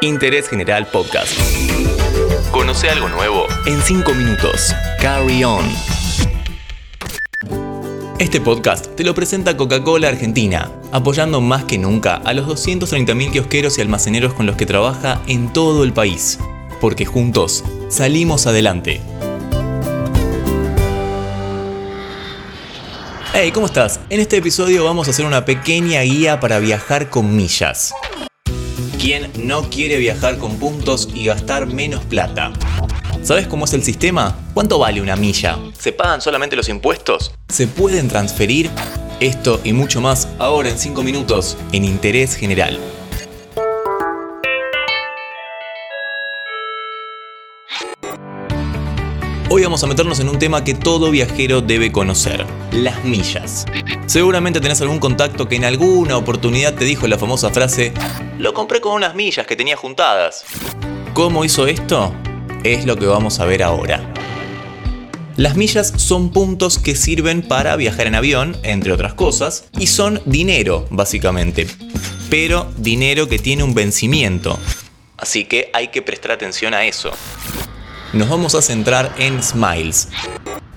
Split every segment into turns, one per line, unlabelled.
Interés General Podcast. Conoce algo nuevo en 5 minutos. Carry on. Este podcast te lo presenta Coca-Cola Argentina, apoyando más que nunca a los 230.000 kiosqueros y almaceneros con los que trabaja en todo el país. Porque juntos salimos adelante. Hey, ¿cómo estás? En este episodio vamos a hacer una pequeña guía para viajar con millas. ¿Quién no quiere viajar con puntos y gastar menos plata? ¿Sabes cómo es el sistema? ¿Cuánto vale una milla? ¿Se pagan solamente los impuestos? ¿Se pueden transferir? Esto y mucho más ahora en 5 minutos en Interés General. Hoy vamos a meternos en un tema que todo viajero debe conocer, las millas. Seguramente tenés algún contacto que en alguna oportunidad te dijo la famosa frase, lo compré con unas millas que tenía juntadas. ¿Cómo hizo esto? Es lo que vamos a ver ahora. Las millas son puntos que sirven para viajar en avión, entre otras cosas, y son dinero, básicamente. Pero dinero que tiene un vencimiento. Así que hay que prestar atención a eso nos vamos a centrar en Smiles.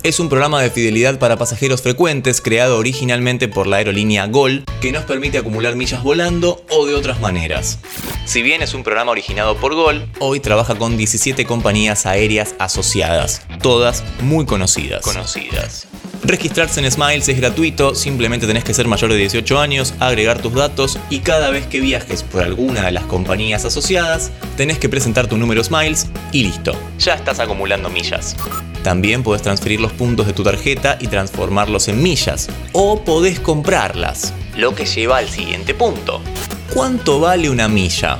Es un programa de fidelidad para pasajeros frecuentes creado originalmente por la aerolínea Gol que nos permite acumular millas volando o de otras maneras. Si bien es un programa originado por Gol, hoy trabaja con 17 compañías aéreas asociadas, todas muy conocidas. Registrarse en Smiles es gratuito, simplemente tenés que ser mayor de 18 años, agregar tus datos y cada vez que viajes por alguna de las compañías asociadas, tenés que presentar tu número Smiles y listo, ya estás acumulando millas. También podés transferir los puntos de tu tarjeta y transformarlos en millas, o podés comprarlas, lo que lleva al siguiente punto. ¿Cuánto vale una milla?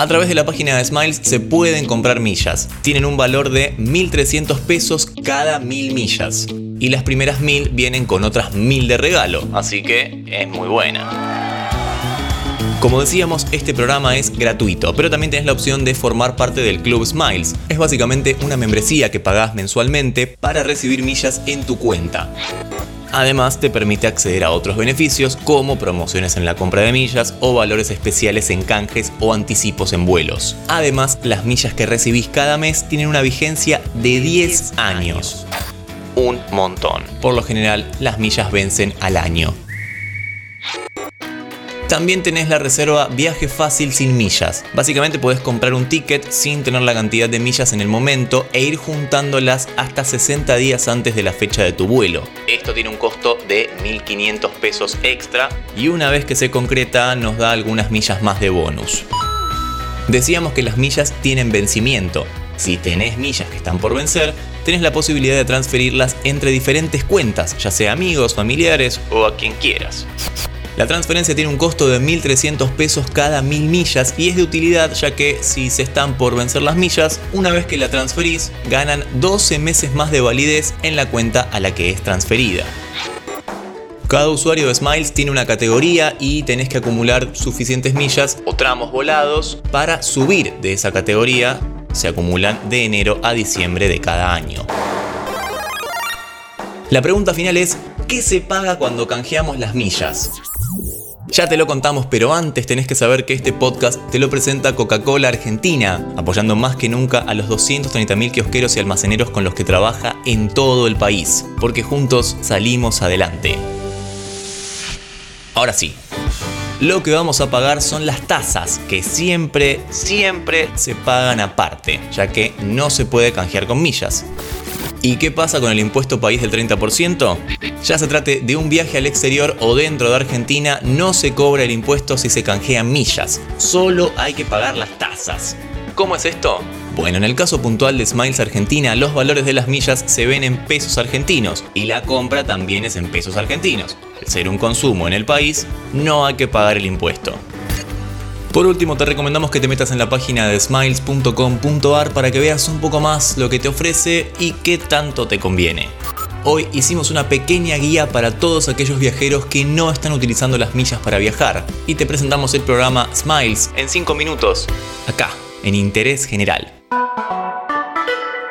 A través de la página de Smiles se pueden comprar millas. Tienen un valor de 1.300 pesos cada 1.000 millas. Y las primeras 1.000 vienen con otras 1.000 de regalo, así que es muy buena. Como decíamos, este programa es gratuito, pero también tenés la opción de formar parte del Club Smiles. Es básicamente una membresía que pagás mensualmente para recibir millas en tu cuenta. Además, te permite acceder a otros beneficios como promociones en la compra de millas o valores especiales en canjes o anticipos en vuelos. Además, las millas que recibís cada mes tienen una vigencia de 10 años. Un montón. Por lo general, las millas vencen al año. También tenés la reserva Viaje Fácil sin millas. Básicamente podés comprar un ticket sin tener la cantidad de millas en el momento e ir juntándolas hasta 60 días antes de la fecha de tu vuelo. Esto tiene un costo de 1.500 pesos extra y una vez que se concreta nos da algunas millas más de bonus. Decíamos que las millas tienen vencimiento. Si tenés millas que están por vencer, tenés la posibilidad de transferirlas entre diferentes cuentas, ya sea amigos, familiares o a quien quieras. La transferencia tiene un costo de 1.300 pesos cada 1.000 millas y es de utilidad ya que si se están por vencer las millas, una vez que la transferís, ganan 12 meses más de validez en la cuenta a la que es transferida. Cada usuario de Smiles tiene una categoría y tenés que acumular suficientes millas o tramos volados para subir de esa categoría. Se acumulan de enero a diciembre de cada año. La pregunta final es, ¿qué se paga cuando canjeamos las millas? Ya te lo contamos, pero antes tenés que saber que este podcast te lo presenta Coca-Cola Argentina, apoyando más que nunca a los 230.000 kiosqueros y almaceneros con los que trabaja en todo el país, porque juntos salimos adelante. Ahora sí, lo que vamos a pagar son las tasas, que siempre, siempre se pagan aparte, ya que no se puede canjear con millas. ¿Y qué pasa con el impuesto país del 30%? Ya se trate de un viaje al exterior o dentro de Argentina, no se cobra el impuesto si se canjean millas, solo hay que pagar las tasas. ¿Cómo es esto? Bueno, en el caso puntual de Smiles Argentina, los valores de las millas se ven en pesos argentinos y la compra también es en pesos argentinos. Al ser un consumo en el país, no hay que pagar el impuesto. Por último, te recomendamos que te metas en la página de smiles.com.ar para que veas un poco más lo que te ofrece y qué tanto te conviene. Hoy hicimos una pequeña guía para todos aquellos viajeros que no están utilizando las millas para viajar y te presentamos el programa Smiles en 5 minutos, acá, en Interés General.